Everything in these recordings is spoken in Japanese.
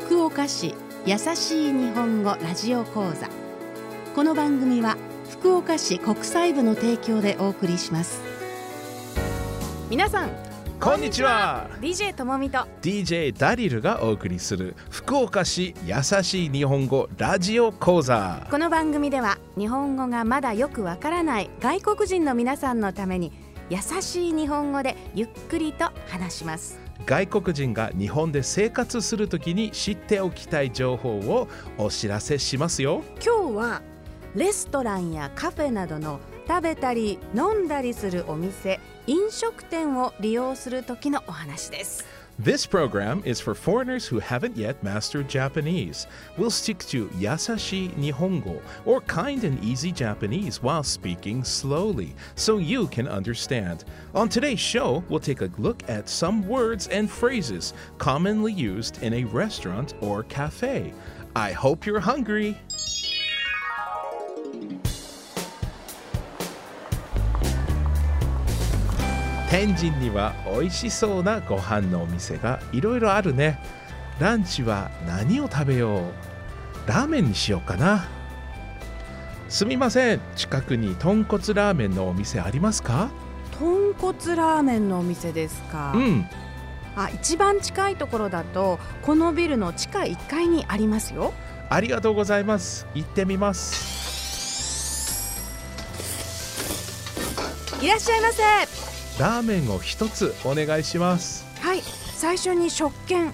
福岡市優しい日本語ラジオ講座。この番組は福岡市国際部の提供でお送りします。皆さんこんにちは。DJ ともみと。DJ ダリルがお送りする福岡市優しい日本語ラジオ講座。この番組では日本語がまだよくわからない外国人の皆さんのために優しい日本語でゆっくりと話します外国人が日本で生活するときに知っておきたい情報をお知らせしますよ。今日はレストランやカフェなどの食べたり飲んだりするお店飲食店を利用する時のお話です。This program is for foreigners who haven't yet mastered Japanese. We'll stick to yasashi nihongo or kind and easy Japanese while speaking slowly so you can understand. On today's show, we'll take a look at some words and phrases commonly used in a restaurant or cafe. I hope you're hungry. 天神には美味しそうなご飯のお店がいろいろあるね。ランチは何を食べよう。ラーメンにしようかな。すみません。近くに豚骨ラーメンのお店ありますか？豚骨ラーメンのお店ですか、うん。あ一番近いところだとこのビルの地下1階にありますよ。ありがとうございます。行ってみます。いらっしゃいませラーメンを一つお願いします。はい。最初に食券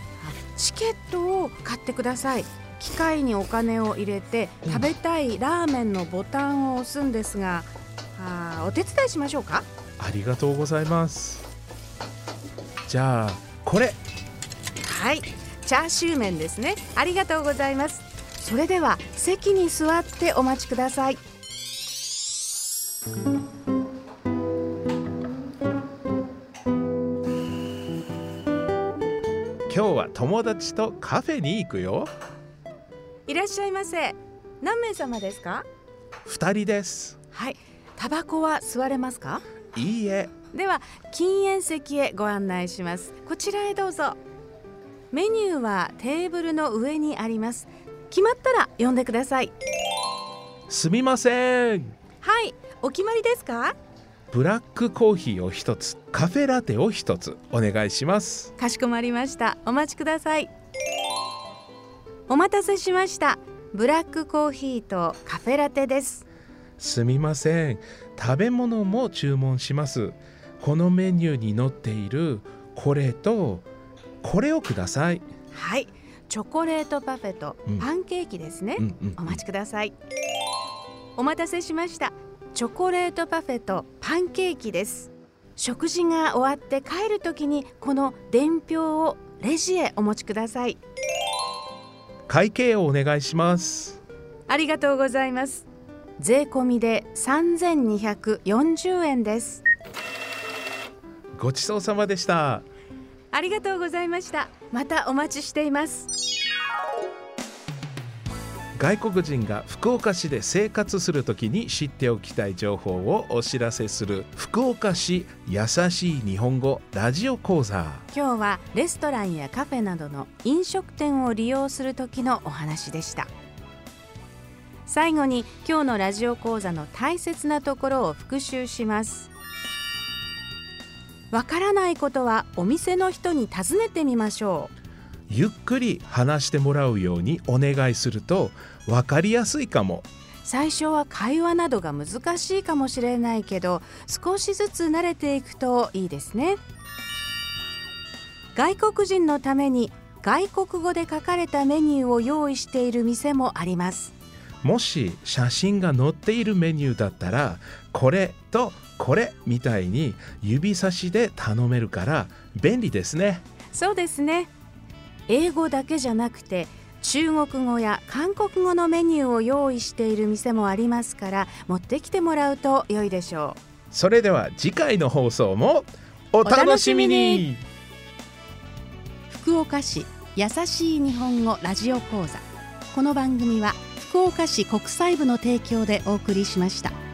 チケットを買ってください。機械にお金を入れてうん。食べたいラーメンのボタンを押すんですが、あーお手伝いしましょうか？ありがとうございます。じゃあこれ。はい。チャーシュー麺ですね。ありがとうございます。それでは席に座ってお待ちください今日は友達とカフェに行くよ。いらっしゃいませ。何名様ですか？二人です。はい。タバコは吸われますか？いいえ。では禁煙席へご案内します。こちらへどうぞ。メニューはテーブルの上にあります。決まったら呼んでください。すみません。はい。お決まりですか？ブラックコーヒーを一つカフェラテを一つお願いします。かしこまりました。お待ちください。お待たせしました。ブラックコーヒーとカフェラテです。すみません。食べ物も注文します。このメニューに載っているこれとこれをください。はい。チョコレートパフェとうん。パンケーキですね、お待ちください。お待たせしましたチョコレートパフェとパンケーキです。食事が終わって帰るときにこの伝票をレジへお持ちください。会計をお願いします。ありがとうございます。税込みで3240円です。ごちそうさまでした。ありがとうございました。またお待ちしています外国人が福岡市で生活するときに知っておきたい情報をお知らせする福岡市優しい日本語ラジオ講座。今日はレストランやカフェなどの飲食店を利用する時のお話でした。最後に今日のラジオ講座の大切なところを復習します。わからないことはお店の人に尋ねてみましょう。ゆっくり話してもらうようにお願いすると分かりやすいかも。う最初は会話などが難しいかもしれないけど少しずつ慣れていくといいですね。外国人のために外国語で書かれたメニューを用意している店もあります。もし写真が載っているメニューだったらこれとこれみたいに指差しで頼めるから便利ですね。そうですね英語だけじゃなくて中国語や韓国語のメニューを用意している店もありますから持ってきてもらうと良いでしょそれでは次回の放送もお楽しみに。う福岡市優しい日本語ラジオ講座。この番組は福岡市国際部の提供でお送りしました。